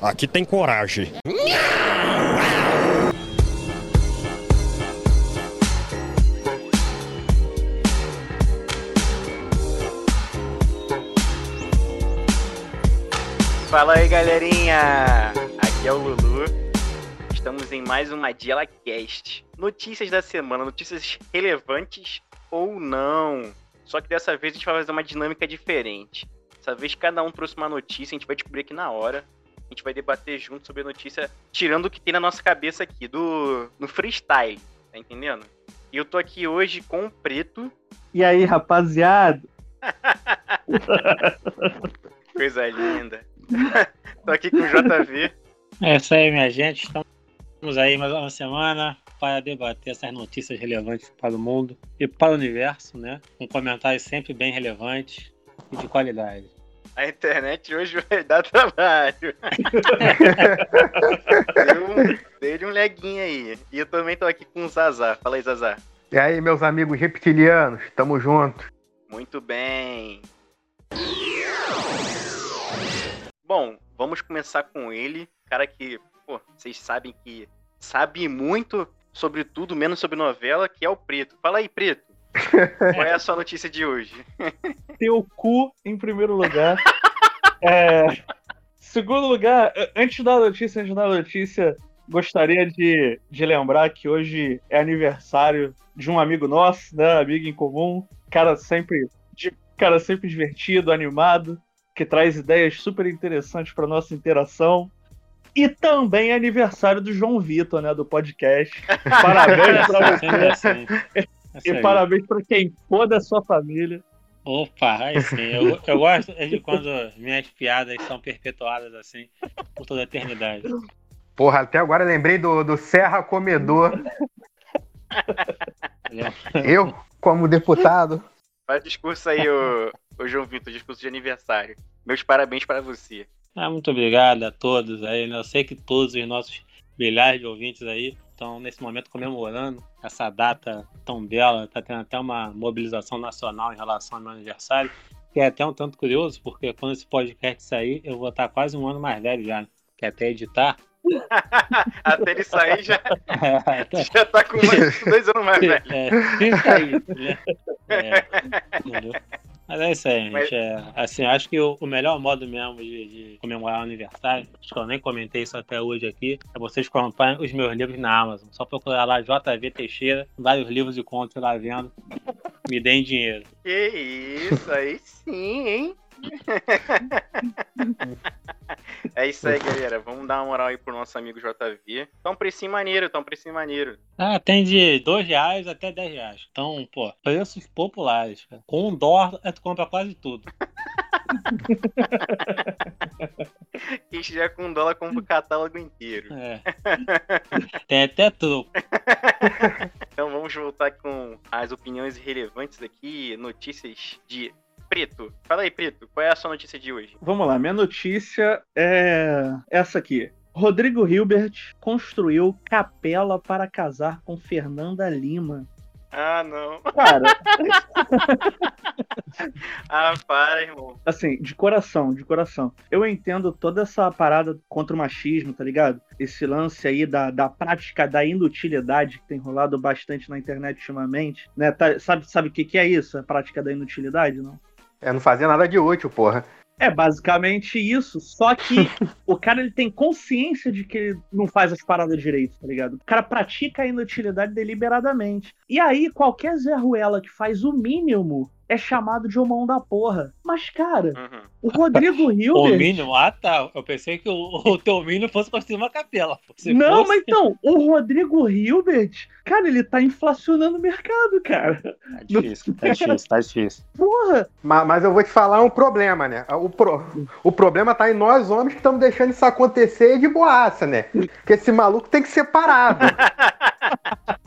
aqui tem coragem. Fala aí, galerinha! Aqui é o Lulu. Estamos em mais uma Diela Cast. Notícias da semana, notícias relevantes ou não. Só que dessa vez a gente vai fazer uma dinâmica diferente. Dessa vez cada um trouxe uma notícia, a gente vai descobrir aqui na hora. A gente vai debater junto sobre a notícia, tirando o que tem na nossa cabeça aqui, do no freestyle, tá entendendo? E eu tô aqui hoje com o Preto. E aí, rapaziada? Coisa linda. Tô aqui com o JV. É isso aí, minha gente. Estamos aí mais uma semana para debater essas notícias relevantes para o mundo e para o universo, né? Com comentários sempre bem relevantes e de qualidade. A internet hoje vai dar trabalho. deu, um, um leguinho aí. E eu também tô aqui com o Zazar. Fala aí, Zazar. E aí, meus amigos reptilianos, tamo junto. Muito bem. Bom, vamos começar com ele, cara que, pô, vocês sabem que sabe muito sobre tudo, menos sobre novela, que é o Preto. Fala aí, Preto. Qual é a sua notícia de hoje? Teu cu em primeiro lugar. é, segundo lugar, antes da notícia, antes da notícia, gostaria de, de lembrar que hoje é aniversário de um amigo nosso, né? Amigo em comum. Cara sempre, de, cara sempre divertido, animado que traz ideias super interessantes para nossa interação. E também é aniversário do João Vitor, né, do podcast. Parabéns para você. E parabéns para quem for da sua família. Opa, aí sim. Eu, eu gosto de quando minhas piadas são perpetuadas assim por toda a eternidade. Porra, até agora lembrei do, do Serra Comedor. eu, como deputado. Faz discurso aí, o, o João Vitor, discurso de aniversário. Meus parabéns para você. Ah, muito obrigado a todos aí. Né? Eu sei que todos os nossos milhares de ouvintes aí estão nesse momento comemorando essa data tão bela. Está tendo até uma mobilização nacional em relação ao meu aniversário. Que é até um tanto curioso, porque quando esse podcast sair, eu vou estar quase um ano mais velho já. Né? Que é até editar, Até ele sair já, é, já tá com mais, dois anos mais velho. É, né? é, Mas é isso aí, gente. Mas... É, assim, acho que o, o, melhor modo mesmo de, de, comemorar o aniversário, acho que eu nem comentei isso até hoje aqui, é vocês comprarem os meus livros na Amazon. Só procurar lá JV Teixeira, vários livros e contos lá vendo. Me deem dinheiro. Que isso, aí sim, hein? É isso aí, galera. Vamos dar uma moral aí pro nosso amigo JV. Um precinho maneiro, um precinho maneiro. Ah, tem de 2 reais até 10 reais. Então, pô, preços populares. Cara. Com um dólar, tu compra quase tudo. Quem estiver com um dólar, compra o catálogo inteiro. É. Tem até tudo. então vamos voltar com as opiniões relevantes aqui, notícias de Preto. Fala aí, Preto, qual é a sua notícia de hoje? Vamos lá, minha notícia é essa aqui. Rodrigo Hilbert construiu capela para casar com Fernanda Lima. Ah, não. Cara. ah, para, irmão. Assim, de coração, de coração. Eu entendo toda essa parada contra o machismo, tá ligado? Esse lance aí da, da prática da inutilidade que tem rolado bastante na internet ultimamente. Né? Tá, sabe, sabe o que, que é isso? A prática da inutilidade, não? É não fazer nada de útil, porra. É basicamente isso. Só que o cara ele tem consciência de que ele não faz as paradas direito, tá ligado? O cara pratica a inutilidade deliberadamente. E aí, qualquer Zé Ruela que faz o mínimo é chamado de homão da porra. Mas, cara, uhum. o Rodrigo Hilbert. o mínimo? Ah, tá. Eu pensei que o, o teu mínimo fosse construir uma capela. Se não, fosse... mas então, o Rodrigo Hilbert, cara, ele tá inflacionando o mercado, cara. Tá difícil, tá difícil, tá difícil. Porra! Mas, mas, eu vou te falar um problema, né? O, pro, o problema tá em nós homens que estamos deixando isso acontecer de boaça, né? Porque esse maluco tem que ser parado.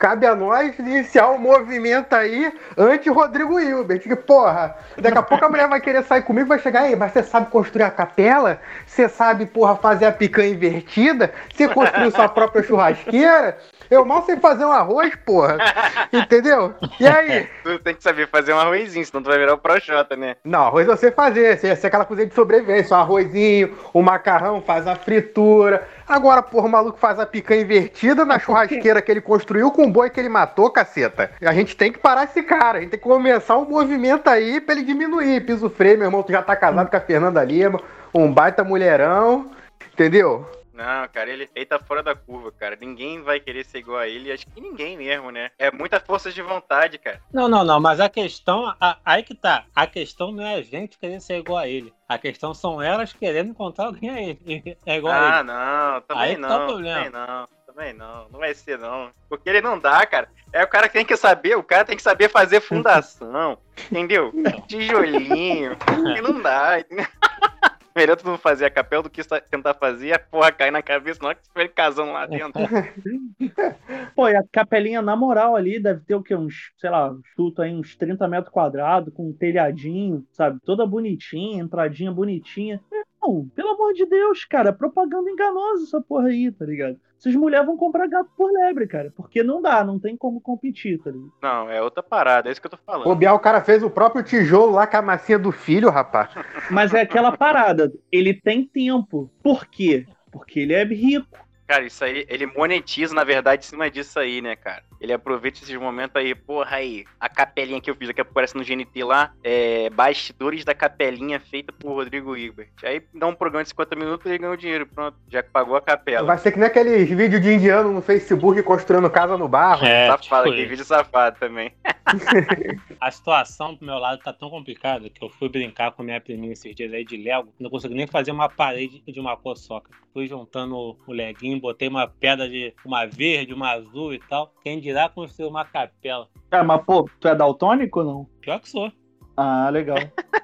cabe a nós iniciar um movimento aí anti-Rodrigo Hilbert. Que, porra, daqui a pouco a mulher vai querer sair comigo vai chegar aí, mas você sabe construir a capela? Você sabe, porra, fazer a picanha invertida? Você construiu sua própria churrasqueira? Eu mal sei fazer um arroz, porra. Entendeu? E aí? Tu tem que saber fazer um arrozinho, senão tu vai virar o Projota, né? Não, arroz eu sei fazer. Você é aquela cozinha de sobrevivência. Um arrozinho, o um macarrão, faz a fritura. Agora, porra, o maluco faz a picanha invertida na churrasqueira que ele construiu com o boi que ele matou, caceta. A gente tem que parar esse cara. A gente tem que começar um movimento aí pra ele diminuir. Piso freio, meu irmão, tu já tá casado com a Fernanda Lima. Um baita mulherão. Entendeu? Não, cara, ele, ele tá fora da curva, cara. Ninguém vai querer ser igual a ele. Acho que ninguém mesmo, né? É muita força de vontade, cara. Não, não, não. Mas a questão. A, aí que tá. A questão não é a gente querer ser igual a ele. A questão são elas querendo encontrar alguém a ele. É igual ah, a ele. Ah, não. Também aí não. Tá o problema. Também não. Também não. Não vai ser, não. Porque ele não dá, cara. É o cara que tem que saber. O cara tem que saber fazer fundação. entendeu? Tijolinho. E não dá, entendeu? Melhor tu não fazer a capela do que tentar fazer a porra cair na cabeça, não é que você casando lá dentro. Pô, e a capelinha, na moral, ali deve ter o quê? Uns, sei lá, chuto aí, uns 30 metros quadrados, com um telhadinho, sabe? Toda bonitinha, entradinha bonitinha. Não, pelo amor de Deus, cara, propaganda enganosa essa porra aí, tá ligado? Essas mulheres vão comprar gato por lebre, cara, porque não dá, não tem como competir, tá ligado? Não, é outra parada, é isso que eu tô falando. O Bial, o cara fez o próprio tijolo lá com a massinha do filho, rapaz. Mas é aquela parada, ele tem tempo. Por quê? Porque ele é rico. Cara, isso aí, ele monetiza, na verdade, em cima disso aí, né, cara? Ele aproveita esses momentos aí, porra, aí, a capelinha que eu fiz aqui, aparece no GNT lá, é, bastidores da capelinha feita por Rodrigo Hilbert. Aí dá um programa de 50 minutos e ele ganhou dinheiro, pronto, já pagou a capela. Vai ser que nem aqueles vídeos de indiano no Facebook construindo casa no barro. É, safado, tipo aquele vídeo safado também. a situação pro meu lado tá tão complicada que eu fui brincar com minha priminha esses dias aí de Lego, não consegui nem fazer uma parede de uma cor só. Fui juntando o leguinho, botei uma pedra de uma verde, uma azul e tal. Quem dirá construir uma capela. É, mas pô, tu é daltônico ou não? Pior que sou. Ah, legal.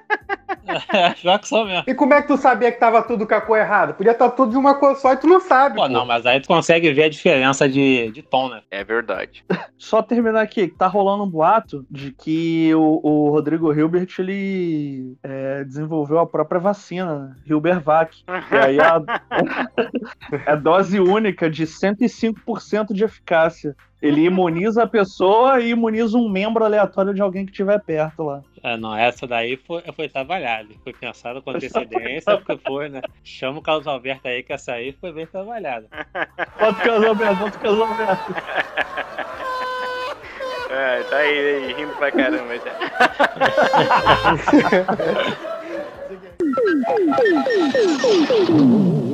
Pior que sou mesmo. E como é que tu sabia que tava tudo com a cor errada? Podia estar tá tudo de uma cor só e tu não sabe. Pô, pô, não, mas aí tu consegue ver a diferença de, de tom, né? É verdade. Só terminar aqui, que tá rolando um boato de que o, o Rodrigo Hilbert, ele é, desenvolveu a própria vacina, né? Hilbervac. E aí a, é dose única de 105% de eficácia. Ele imuniza a pessoa e imuniza um membro aleatório de alguém que estiver perto lá. É, não, essa daí foi, foi trabalhada, foi pensada com antecedência, porque foi, né? Chama o Carlos Alberto aí, que essa aí foi bem trabalhada. Bota o Carlos Alberto, bota o Carlos Alberto. É, tá aí, aí, rindo pra caramba já.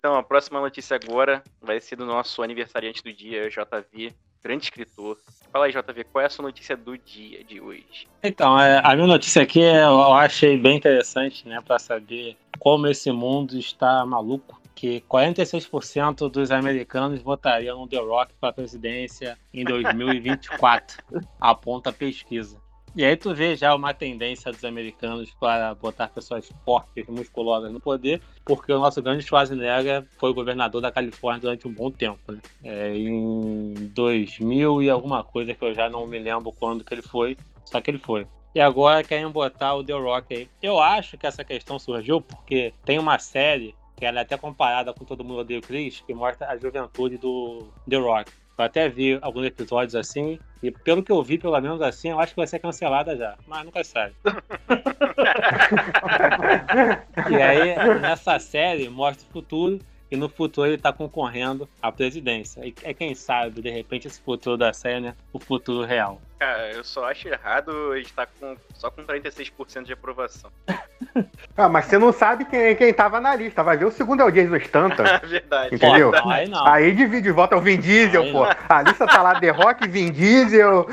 Então, a próxima notícia agora vai ser do nosso aniversariante do dia, JV, grande escritor. Fala aí, JV, qual é a sua notícia do dia de hoje? Então, é, a minha notícia aqui eu achei bem interessante, né, para saber como esse mundo está maluco. Que 46% dos americanos votariam no The Rock para a presidência em 2024, aponta a pesquisa. E aí tu vê já uma tendência dos americanos para botar pessoas fortes, musculosas no poder, porque o nosso grande Schwarzenegger foi governador da Califórnia durante um bom tempo, né? É, em 2000 e alguma coisa que eu já não me lembro quando que ele foi, só que ele foi. E agora querem botar o The Rock aí. Eu acho que essa questão surgiu porque tem uma série que ela é até comparada com Todo Mundo Odeia o Chris, que mostra a juventude do The Rock. Eu até vi alguns episódios assim, e pelo que eu vi, pelo menos assim, eu acho que vai ser cancelada já. Mas nunca sabe. e aí, nessa série, mostra o futuro e no futuro ele tá concorrendo à presidência. E é quem sabe, de repente, esse futuro da série, né? O futuro real. Cara, eu só acho errado estar com, só com 36% de aprovação. ah, mas você não sabe quem, quem tava na lista. Vai ver o segundo é o Jason Stanton. Verdade. Entendeu? Pô, aí, não. aí divide vota o Vin Diesel, Aí pô. não. A lista tá lá The Rock, Vin Diesel.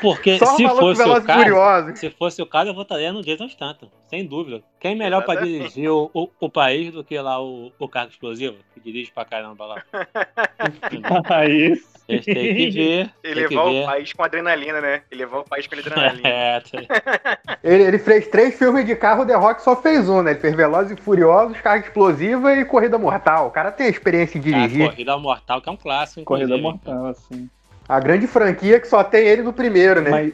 Porque Só se fosse o caso, se fosse o caso, eu votaria no Jason Statham, sem dúvida. Quem é melhor pra Exatamente. dirigir o, o, o país do que lá o, o carro explosivo, que dirige pra caramba lá. Aí Eles têm que ver. E tem que levar o ver. país com adrenalina, né? E levar o país com adrenalina. É, tem- Ele, ele fez três filmes de carro, The Rock só fez um, né? Ele fez Velozes e Furiosos, Carga Explosiva e Corrida Mortal. O cara tem experiência em dirigir. Corrida Mortal, que é um clássico, Corrida inclusive. mortal, assim. A grande franquia que só tem ele no primeiro, né? Mas...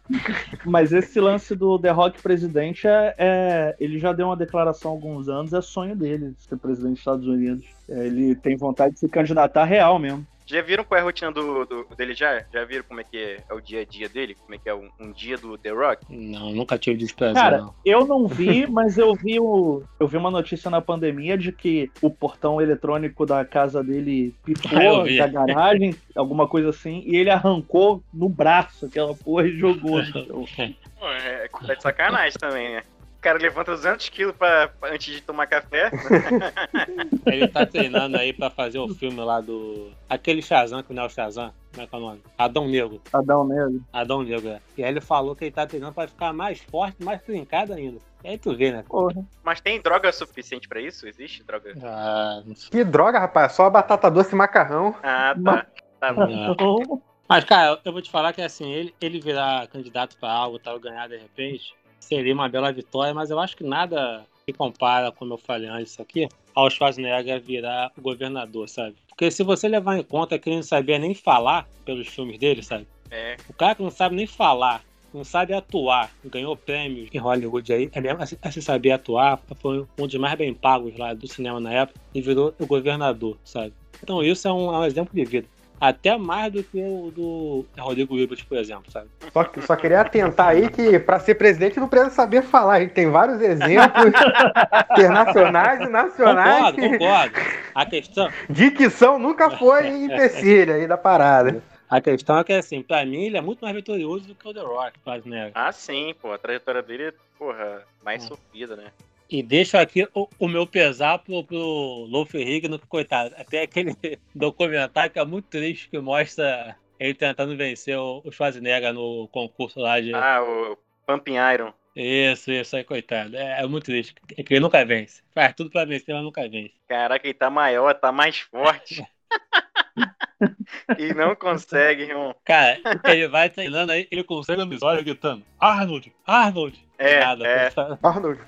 Mas esse lance do The Rock presidente é, é- Ele já deu uma declaração há alguns anos, é sonho dele ser presidente dos Estados Unidos. É, ele tem vontade de se candidatar real mesmo. Já viram qual é a rotina do, do- dele já? Já viram como é que é o dia a dia dele? Como é que é um, um dia do The Rock? Não, nunca tive desprazer, Cara, não. eu não vi, mas eu vi o. Eu vi uma notícia na pandemia de que o portão eletrônico da casa dele Ah, vi. da garagem, alguma coisa assim, e ele arrancou no braço aquela porra e jogou. Pô, é, tá de sacanagem também, né? O cara levanta 200 quilos pra, pra- antes de tomar café. Ele tá treinando aí pra fazer o filme lá do. Aquele Shazam, que não é o Shazam. Como é que é o nome? Adão Negro. Adão Negro. Adão Negro, é. E aí ele falou que ele tá treinando pra ficar mais forte, mais trincado ainda. E aí tu vê, né? Porra. Mas tem droga suficiente pra isso? Existe droga? Ah, não sei. Que droga, rapaz. Só batata doce e macarrão. Ah, tá. Mas- Tá bom. É. Mas, cara, eu vou te falar que assim, ele, ele virar candidato pra algo, tal, ganhar de repente, seria uma bela vitória, mas eu acho que nada se compara, como eu falei antes aqui, ao Schwarzenegger virar o governador, sabe? Porque se você levar em conta que ele não sabia nem falar pelos filmes dele, sabe? É. O cara que não sabe nem falar, não sabe atuar, ganhou prêmios em Hollywood aí, é mesmo assim, assim saber atuar, foi um dos mais bem pagos lá do cinema na época e virou o governador, sabe? Então isso é um, é um exemplo de vida. Até mais do que o do Rodrigo Hilbert, por exemplo, sabe? Só, que- só queria atentar aí que pra ser presidente não precisa saber falar. A gente tem vários exemplos internacionais e nacionais. Concordo, concordo. A questão, Dicção nunca foi empecilho aí da parada. a questão é que, assim, pra mim ele é muito mais vitorioso do que o The Rock, Schwarzenegger. Ah, sim, pô. A trajetória dele, porra, mais Hum. sofrida, né? E deixo aqui o, o meu pesar pro, pro Lou Ferrigno, que coitado, até aquele documentário que é muito triste, que mostra ele tentando vencer o, o Schwarzenegger no concurso lá de... Ah, o Pumping Iron. Isso, isso aí, coitado. É, é muito triste, é que ele nunca vence. Faz tudo pra vencer, mas nunca vence. Caraca, ele tá maior, tá mais forte. e não consegue, irmão. Cara, ele vai treinando aí, ele consegue no olhos gritando, Arnold, Arnold! É, Nada, é. coitado. Arnold,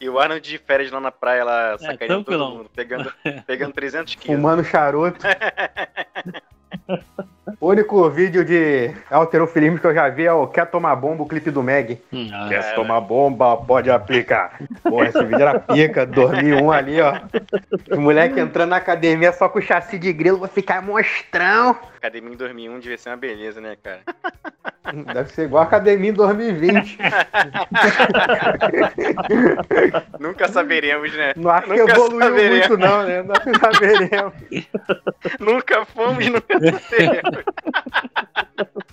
E o Arnold de férias lá na praia, lá sacaneando todo tranquilão. mundo, pegando, pegando 300 quilos. fumando charuto. O único vídeo de alterofilismo que eu já vi é o Quer Tomar Bomba, o clipe do Meg. Hum, ah, Quer tomar bomba, pode aplicar. Pô, esse vídeo era pica, 2001 ali, ó. O moleque entrando na academia só com o chassi de grilo, vai ficar monstrão. Academia em 2001 devia ser uma beleza, né, cara? Deve ser igual a academia em 2020. Nunca saberemos, né? Não acho que Nunca evoluiu saberemos. muito, não, né? Não saberemos. Nunca fomos, nunca seremos.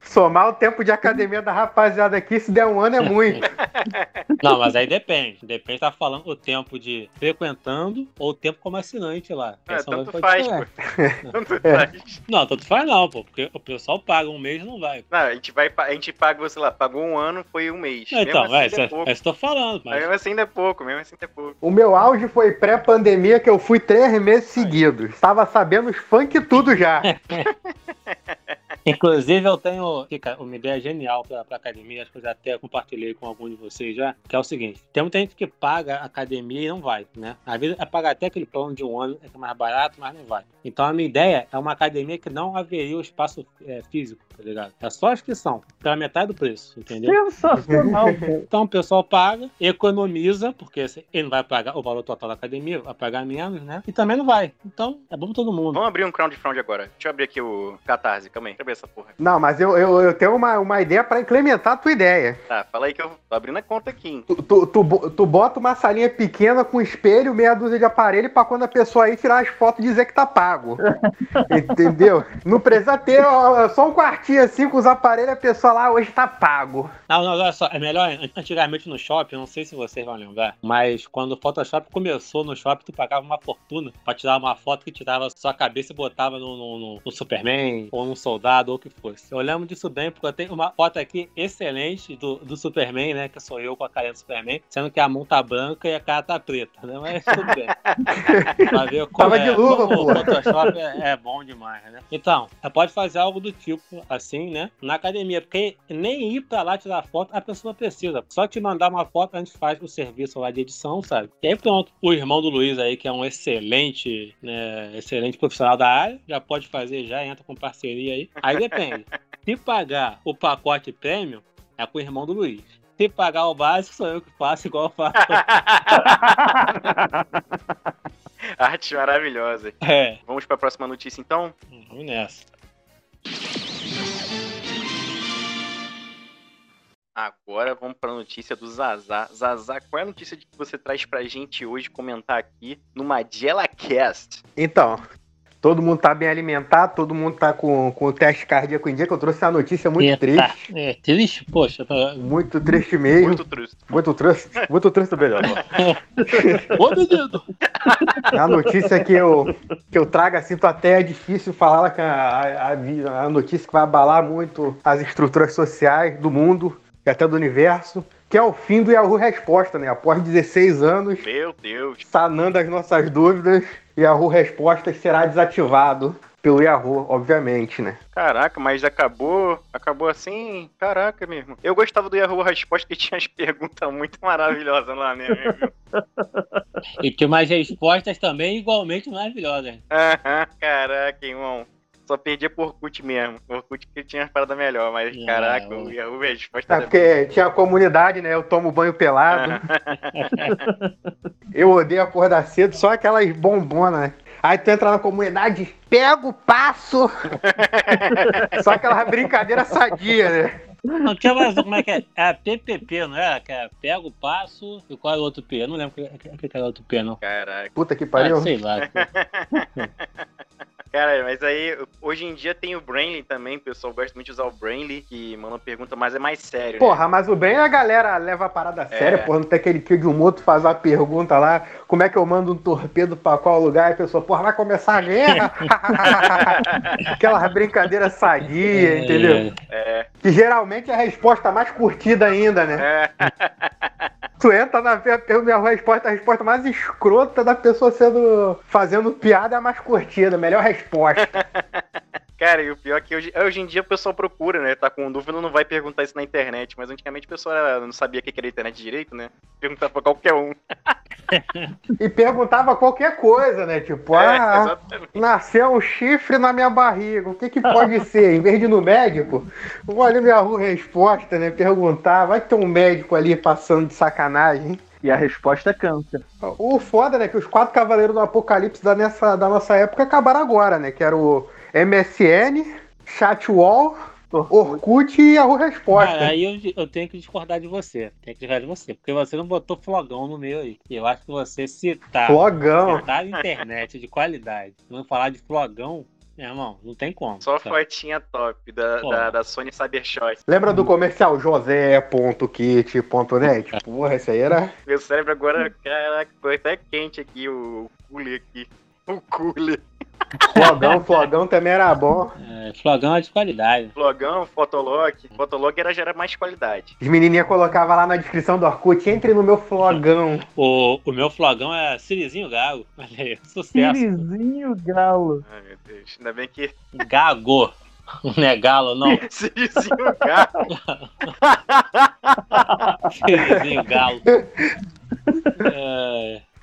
Somar o tempo de academia da rapaziada aqui, se der um ano é muito. Não, mas aí depende. Depende, tá falando o tempo de frequentando ou o tempo como assinante lá. Essa tanto faz, pô. Tanto É. faz. Não, tanto faz não, pô. Porque o pessoal paga um mês e não vai. Não, a gente, vai, a gente paga, sei lá, pagou um ano, foi um mês. Então, mesmo é, assim isso é, é pouco. é isso que eu tô falando. Mas mesmo assim ainda é pouco, mesmo assim ainda é pouco. O meu auge foi pré-pandemia, que eu fui três meses seguidos. Tava sabendo os funk tudo já. Inclusive, eu tenho Fica, uma ideia genial pra, pra academia, acho que eu já até compartilhei com algum de vocês já, que é o seguinte: tem muita gente que paga a academia e não vai, né? Às vezes é pagar até aquele plano de um ano, é que é mais barato, mas não vai. Então a minha ideia é uma academia que não haveria o espaço é, físico, tá ligado? É só a inscrição, pela metade do preço, entendeu? Sensacional. Então o pessoal paga, economiza, porque se- ele não vai pagar o valor total da academia, vai pagar menos, né? E também não vai. Então é bom pra todo mundo. Vamos abrir um crowdfund agora. Deixa eu abrir aqui o Catarse, calma aí. Deixa eu abrir essa porra. Não, mas eu, eu, eu tenho uma, uma ideia pra implementar a tua ideia. Tá, fala aí que eu tô abrindo a conta aqui. hein? Tu, tu, tu, tu bota uma salinha pequena com espelho, meia dúzia de aparelho pra quando a pessoa aí tirar as fotos dizer que tá pago. Entendeu? Não precisa ter ó, só um quartinho assim com os aparelhos a pessoa lá hoje tá pago. Não, não, olha só, é melhor. Antigamente no shopping, eu não sei se vocês vão lembrar, mas quando o Photoshop começou no shopping, tu pagava uma fortuna pra tirar uma foto que tirava sua cabeça e botava no, no- no- no Superman ou num soldado. O que fosse. Eu lembro disso bem, porque eu tenho uma foto aqui excelente do, do Superman, né? Que sou eu com a carinha do Superman, sendo que a mão tá branca e a cara tá preta, né? Mas tudo bem. pra ver como, Tava de é, luva, como pô. o Photoshop é, é bom demais, né? Então, você pode fazer algo do tipo assim, né? Na academia, porque nem ir pra lá tirar foto a pessoa precisa. Só te mandar uma foto, a gente faz o serviço lá de edição, sabe? E aí pronto, o irmão do Luiz aí, que é um excelente, né, excelente profissional da área, já pode fazer, já entra com parceria aí. Aí depende. Se pagar o pacote prêmio, é com o irmão do Luiz. Se pagar o básico, sou eu que faço igual eu faço. Arte maravilhosa. É, Vamos pra próxima notícia então? vamos nessa. Agora vamos pra notícia do Zazá. Zazá, qual é a notícia que você traz pra gente hoje comentar aqui no Magela Cast? Então, todo mundo tá bem alimentado, todo mundo tá com, com o teste cardíaco em dia, que eu trouxe uma notícia muito Eita, triste. É triste, poxa. tá- Muito triste mesmo. Muito trusto. Muito triste. Muito triste melhor. Ô, menino! É a notícia que eu, que eu trago assim, tô até é difícil falar que a, a, a notícia que vai abalar muito as estruturas sociais do mundo e até do universo, que é o fim do Yahoo Resposta, né? Após 16 anos, Meu Deus. sanando as nossas dúvidas, Yahoo Respostas será desativado pelo Yahoo, obviamente, né? Caraca, mas acabou. Acabou assim. Caraca mesmo. Eu gostava do Yahoo Resposta que tinha as perguntas muito maravilhosas lá, né? E tinha umas respostas também igualmente maravilhosas. Aham, Caraca, irmão. Só perdia por Orkut mesmo. Orkut que tinha as paradas melhor, mas É, caraca, o- o Yahoo Resposta É porque tinha a comunidade, né? Eu tomo banho pelado. Eu odeio acordar cedo, só aquelas bombonas, né? Aí tu entra na comunidade, pega o passo. só aquela brincadeira sadia, né? Não tinha mais. Como é que é? É a PPP, não é? Que é pega o passo e qual é o outro P? Eu não lembro o que, que, que era o outro P, não. Caraca. Puta que pariu. Ah, sei lá. Cara, mas aí, hoje em dia tem o Brainly também, o pessoal gosta muito de usar o Brainly, que manda pergunta, mas é mais sério, né? Porra, mas o bem a galera leva a parada séria, porra. Não tem aquele tio de um outro faz uma pergunta lá, como é que eu mando um torpedo pra qual lugar? E a pessoa, porra, vai começar a guerra? Aquela brincadeira sadia, entendeu? É, Que geralmente é a resposta mais curtida ainda, né? é. Tu entra na pergunta, a resposta, a resposta mais escrota da pessoa sendo fazendo piada é a mais curtida, melhor resposta. Cara, e o pior é que hoje, hoje em dia o pessoal procura, né? Tá com dúvida, não vai perguntar isso na internet. Mas antigamente o pessoal não sabia o que era internet direito, né? Perguntava pra qualquer um. E perguntava qualquer coisa, né? Tipo, É, ah, exatamente. nasceu um chifre na minha barriga, o que que pode ser? Em vez de ir no médico, vou ali no Yahoo Resposta, né? Perguntar, vai ter um médico ali passando de sacanagem. E a resposta é câncer. O foda, né? Que os quatro cavaleiros do apocalipse da, nessa, da nossa época acabaram agora, né? Que era o MSN, Chatwall, Orkut e Yahoo Resposta. Cara, aí eu, eu tenho que discordar de você. Tenho que discordar de você. Porque você não botou flogão no meio aí. Eu acho que você citar, Flogão. citar internet de qualidade, não falar de flogão, meu irmão, não tem como. Só sabe? fotinha top da, Pô. da, da Sony Cybershot. Lembra do comercial josé.kit.net? Porra, esse aí era. Meu cérebro agora, caraca, foi até quente aqui, o, o cooler aqui. O cooler. Flogão, flogão também era bom. É, flogão é de qualidade. Flogão, Fotolog. Fotolog era, já era mais qualidade. As menininhas colocavam lá na descrição do Orkut, entre no meu flogão. O, o meu flogão é Sirizinho Gago. Olha aí, sucesso. Sirizinho Galo. Ai, meu Deus. Ainda bem que. Gago. Não é galo, não. Sirizinho gato. Sirizinho Galo.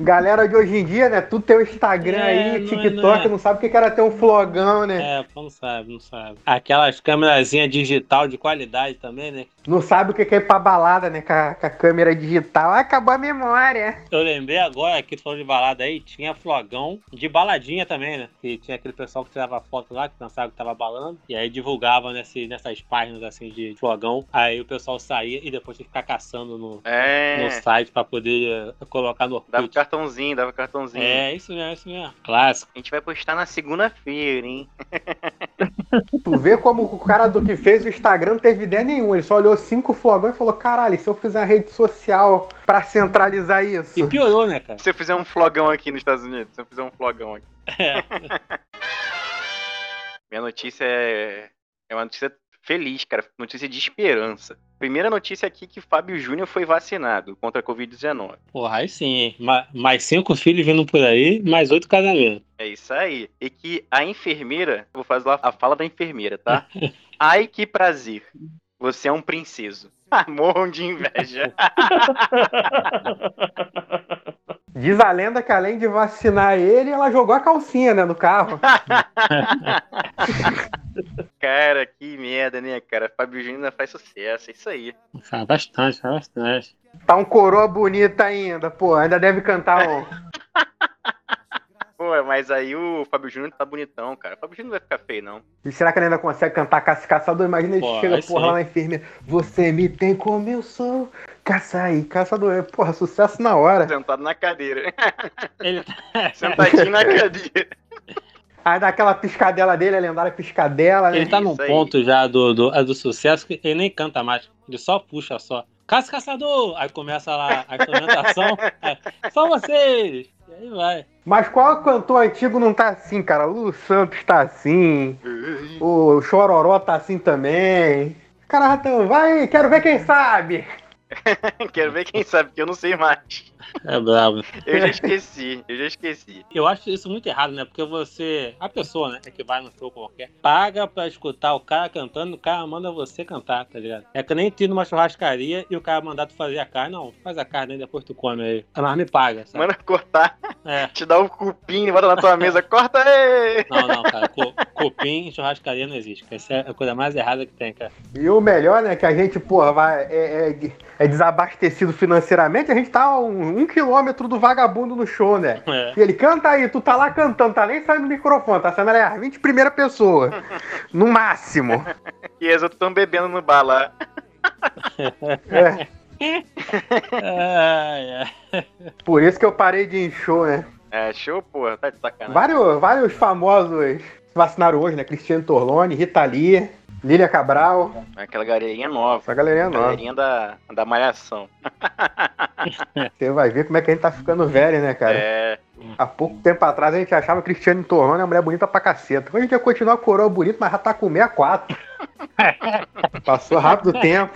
Galera de hoje em dia, né? Tudo tem o Instagram É, aí, não é- TikTok, não não, é. sabe o que era ter um flogão, né? é, não sabe, não sabe. Aquelas câmerazinhas digital de qualidade também, né? Não sabe o que é ir pra balada, né? Com a, com a câmera digital. Ah, acabou a memória. Eu lembrei agora que tu falou de balada aí, tinha flogão de baladinha também, né? Que tinha aquele pessoal que tirava foto lá, que pensava que tava balando, e aí divulgava nesse, nessas páginas assim de flogão. Aí o pessoal saía e depois tinha que ficar caçando no, É. no site pra poder eh, colocar no Dava Orkut. cartãozinho, dava cartãozinho. É, isso mesmo, isso mesmo. Clássico. A gente vai postar na segunda-feira, hein? Tu vê como o cara do que fez o Instagram não teve ideia nenhuma. Ele só olhou cinco flogões e falou: caralho, e se eu fizer uma rede social pra centralizar isso? E piorou, né, cara? Se eu fizer um flogão aqui nos Estados Unidos, se eu fizer um flogão aqui. É. Minha notícia é, É uma notícia feliz, cara. Notícia de esperança. Primeira notícia aqui que Fábio Júnior foi vacinado contra a Covid-19. Porra, aí sim, hein? Ma- mais cinco filhos vindo por aí, mais oito casamentos. É isso aí. E que a enfermeira, vou fazer lá a fala da enfermeira, tá? Ai, que prazer. Você é um princeso. Ah, morram de inveja. Diz a lenda que além de vacinar ele, ela jogou a calcinha, né, no carro. cara, que merda, né, cara? Fábio Júnior ainda faz sucesso, é isso aí. Faz bastante, faz bastante. Tá um coroa bonita ainda, pô. Ainda deve cantar um. Pô, mas aí o Fábio Júnior tá bonitão, cara. O Fábio Júnior não vai ficar feio, não. E será que ele ainda consegue cantar Caça Caçador? Imagina ele Pô, chega, porra, lá na enfermeira. Você me tem como eu sou. Caça aí, caçador. Porra, sucesso na hora. Sentado na cadeira. Ele Sentadinho na cadeira. Aí dá aquela piscadela dele, a lendária piscadela, né? Ele tá num ponto já do, do, é do sucesso que ele nem canta mais. Ele só puxa só. Caça Caçador! Aí começa lá a instrumentação. aí, só vocês! E aí vai. Mas qual cantor antigo não tá assim, cara? O Lu Santos tá assim. O Chororó tá assim também. Cara, Ratão, vai, quero ver quem sabe. Quero ver quem sabe, porque eu não sei mais. É brabo. Eu já esqueci, eu já esqueci. Eu acho isso muito errado, né? Porque você, a pessoa, né, que vai no show qualquer, paga pra escutar o cara cantando, o cara manda você cantar, tá ligado? É que nem tu ir numa churrascaria e o cara mandar tu fazer a carne. Não, faz a carne aí, depois tu come aí. Mas me paga, sabe? Manda cortar, É. te dá um cupim, bota na tua mesa, corta aí! Não, não, cara. cu- Cupim em churrascaria não existe. cara. Essa é a coisa mais errada que tem, cara. E o melhor, né, que a gente, porra, vai, é, é- é desabastecido financeiramente, a gente tá um, um quilômetro do vagabundo no show, né? É. E ele canta aí, tu tá lá cantando, tá nem saindo do microfone, tá saindo ali a 20 primeira pessoa. No máximo. E as outras estão bebendo no bar lá. É, Ai, ai. por isso que eu parei de ir em show, né? É, show, porra, tá de sacanagem. Vários, vários famosos se vacinaram hoje, né? Cristiano Torlone, Rita Lee, Lília Cabral, Aquela galerinha nova. essa galerinha nova. Galerinha da, da malhação. Você vai ver como é que a gente tá ficando velho, né, cara? É, Há pouco tempo atrás a gente achava Cristiano Torlone uma mulher bonita pra caceta. Hoje a gente quer continuar coroa bonito, mas já tá com 64. Passou rápido o tempo.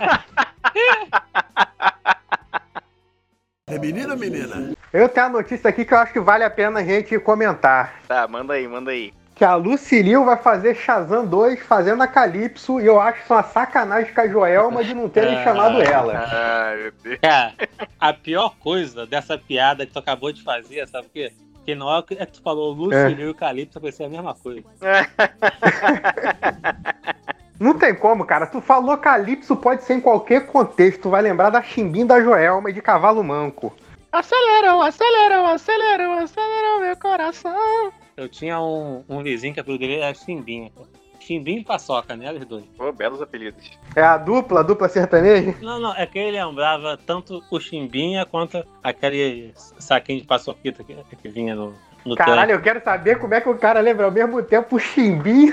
É menino ou menina? Eu tenho a notícia aqui que eu acho que vale a pena a gente comentar. tá, manda aí, manda aí. Que a Lucilio vai fazer Shazam 2 fazendo a Calypso e eu acho isso uma sacanagem com a Joelma de não terem Ah. chamado ela. Ai, meu Deus. Cara, a pior coisa dessa piada que tu acabou de fazer, sabe o quê? Que na hora que é que tu falou Lúcio É. e o Calypso, vai ser a mesma coisa. Não tem como, cara. Tu falou Calypso pode ser em qualquer contexto. Tu vai lembrar da chimbim da Joelma e de Cavalo Manco. Aceleram, aceleram, aceleram, aceleram meu coração. Eu tinha um, um vizinho que a apelido dele era Chimbinha. Chimbinha e Paçoca, né? Os dois. Pô, belos apelidos. É a dupla, a dupla sertaneja? Não, não, é que ele lembrava tanto o Chimbinha quanto aquele saquinho de paçoquita que, que vinha no, no Caralho, eu quero saber como é que o cara lembra ao mesmo tempo o chimbim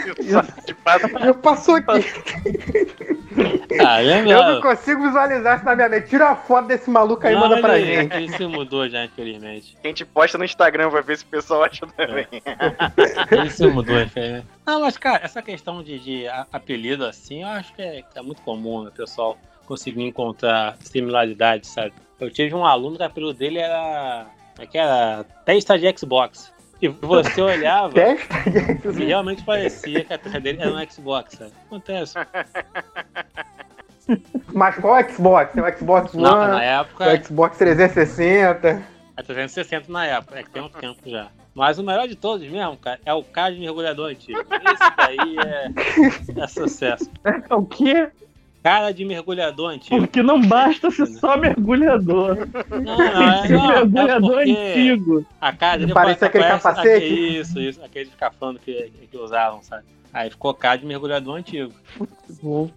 fato, e o paçoquita. Ah, Eu não consigo visualizar isso na minha mente. Tira uma foto desse maluco aí e manda pra ele, gente. ele se mudou já, infelizmente. a gente posta no Instagram pra ver se o pessoal acha também. Ele se mudou, infelizmente. Não, mas, cara, essa questão de, de a- apelido assim, eu acho que é, que é muito comum, né? O pessoal conseguir encontrar similaridades, sabe? Eu tive um aluno que o apelido dele era. Como é que era? Testa de Xbox. E você olhava. E realmente parecia que a terra dele era um Xbox, sabe? Acontece. Mas qual Xbox? Tem o Xbox One, Não, na época, o Xbox 360. é 360 na época, é que tem um tempo já. Mas o melhor de todos mesmo, cara, é o cara de mergulhador antigo. Esse daí é, é sucesso. É o quê? Cara de mergulhador antigo. Porque não basta ser só mergulhador. Não, não, é, Tem não, é mergulhador porque antigo. a cara dele Parece aquele capacete. aquele- Isso, isso, aquele escafando que, que usavam, sabe? Aí ficou cara de mergulhador antigo. Bom.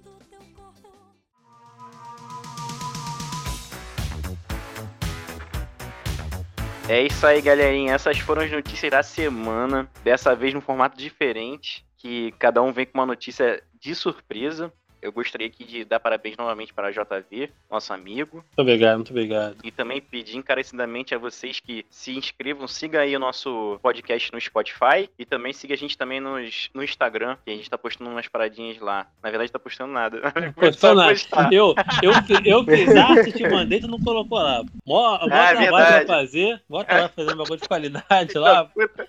É isso aí, galerinha. Essas foram as notícias da semana. Dessa vez num formato diferente, que cada um vem com uma notícia de surpresa. Eu gostaria aqui de dar parabéns novamente para a JV, nosso amigo. Muito obrigado, muito obrigado. E também pedir encarecidamente a vocês que se inscrevam, siga aí o nosso podcast no Spotify e também siga a gente também nos, no Instagram, que a gente tá postando umas paradinhas lá. Na verdade, tá postando nada. Postou nada. Eu, eu, eu fiz arte, te mandei, tu não colocou lá. Mó, mó Ah, é trabalho pra fazer, bota lá fazendo um bagulho de qualidade lá. Puta,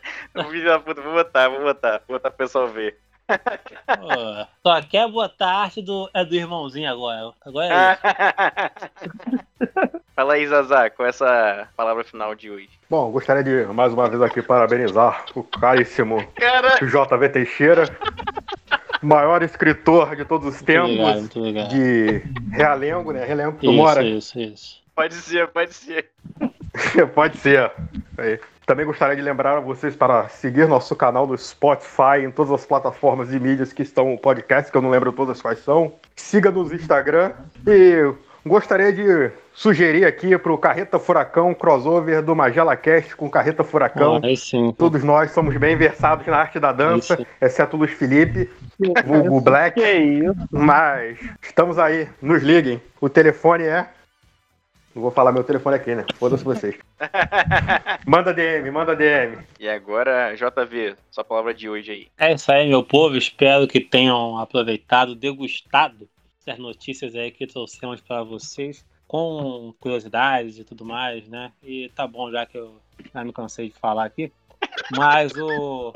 puta, vou botar, vou botar, vou botar pro pessoal ver. Pô, só quer botar a arte do, é do irmãozinho agora. Agora é isso. Fala aí, Zazá, com essa palavra final de hoje. Bom, gostaria de mais uma vez aqui parabenizar o caríssimo Cara, JV Teixeira, maior escritor de todos os Muito tempos obrigado, muito obrigado. de Realengo, né? Realengo que tu Isso, mora. isso, isso. pode ser, pode ser. Pode ser. Aí. Também gostaria de lembrar a vocês para seguir nosso canal no Spotify, em todas as plataformas de mídias que estão no podcast, que eu não lembro todas quais são. Siga nos Instagram. E gostaria de sugerir aqui para o Carreta Furacão crossover do Magela Cast com Carreta Furacão. Ah, sim. Todos nós somos bem versados na arte da dança, Isso. exceto o Luiz Felipe, vulgo Black. Que isso? Mas estamos aí, nos liguem. O telefone é. Não vou falar meu telefone aqui, né? Foda-se vocês. Manda DM, manda DM. E agora, JV, sua palavra de hoje aí. É isso aí, meu povo. Espero que tenham aproveitado, degustado essas notícias aí que trouxemos para vocês, com curiosidades e tudo mais, né? E tá bom, já que eu já me cansei de falar aqui. Mas o,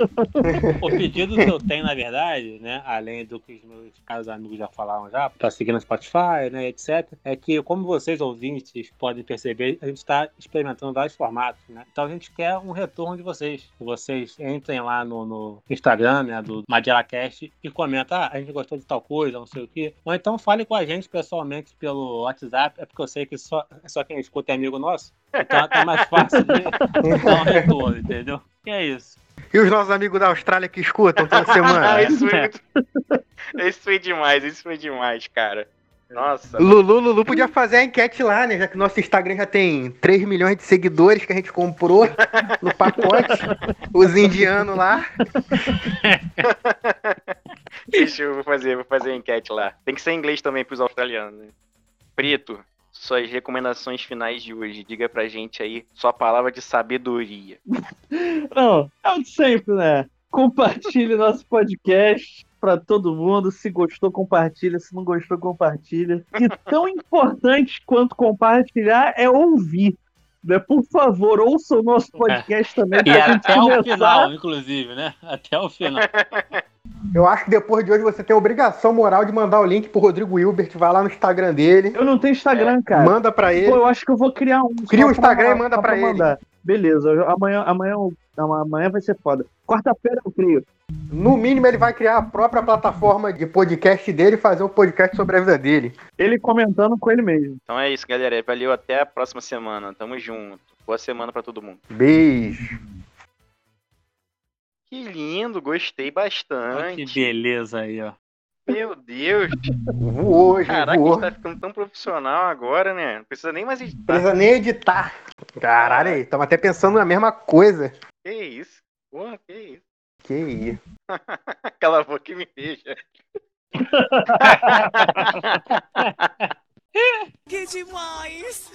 o pedido que eu tenho, na verdade, né, além do que os meus caros amigos já falaram já, para seguir no Spotify, né, etc, é que, como vocês ouvintes podem perceber, a gente está experimentando vários formatos, né? Então a gente quer um retorno de vocês. Que vocês entrem lá no, no Instagram, né, do MagelaCast e comentem, ah, a gente gostou de tal coisa, não sei o quê. Ou então fale com a gente pessoalmente pelo WhatsApp, é porque eu sei que só, só quem escuta é amigo nosso. Então é mais fácil de dar um retorno, entendeu? E é isso. E os nossos amigos da Austrália que escutam toda semana? Ah, isso foi muito... Isso foi demais, isso foi demais, cara. Nossa. Lulu, Lulu podia fazer a enquete lá, né? Já que nosso Instagram já tem 3 milhões de seguidores que a gente comprou no pacote. Os indianos lá. Deixa eu vou fazer, vou fazer a enquete lá. Tem que ser em inglês também pros australianos, né? Preto, suas recomendações finais de hoje. Diga pra gente aí sua palavra de sabedoria. Não, é o de sempre, né? Compartilhe nosso podcast pra todo mundo. Se gostou, compartilha. Se não gostou, compartilha. E tão importante quanto compartilhar é ouvir. Né? Por favor, ouça o nosso podcast também. E pra gente até o começar. final, inclusive, né? Até o final. Eu acho que depois de hoje você tem a obrigação moral de mandar o link pro Rodrigo Hilbert. Vai lá no Instagram dele. Eu não tenho Instagram, cara. Manda pra ele. Pô, eu acho que eu vou criar um. Cria um Instagram pra- e manda só pra ele. mandar. Beleza, amanhã, amanhã, amanhã vai ser foda. Quarta-feira eu crio. No mínimo, ele vai criar a própria plataforma de podcast dele e fazer um podcast sobre a vida dele. Ele comentando com ele mesmo. Então é isso, galera. Valeu até a próxima semana. Tamo junto. Boa semana pra todo mundo. Beijo. Que lindo, gostei Olha bastante. que beleza aí, ó. Meu Deus. Voou hoje, Caraca, a voou. gente tá ficando tão profissional agora, né? Não precisa nem mais Não editar. precisa nem editar. Caralho, aí, tamo até pensando na mesma coisa. Que isso? Porra, que isso? Que isso. Cala a boca e me deixa. Que demais!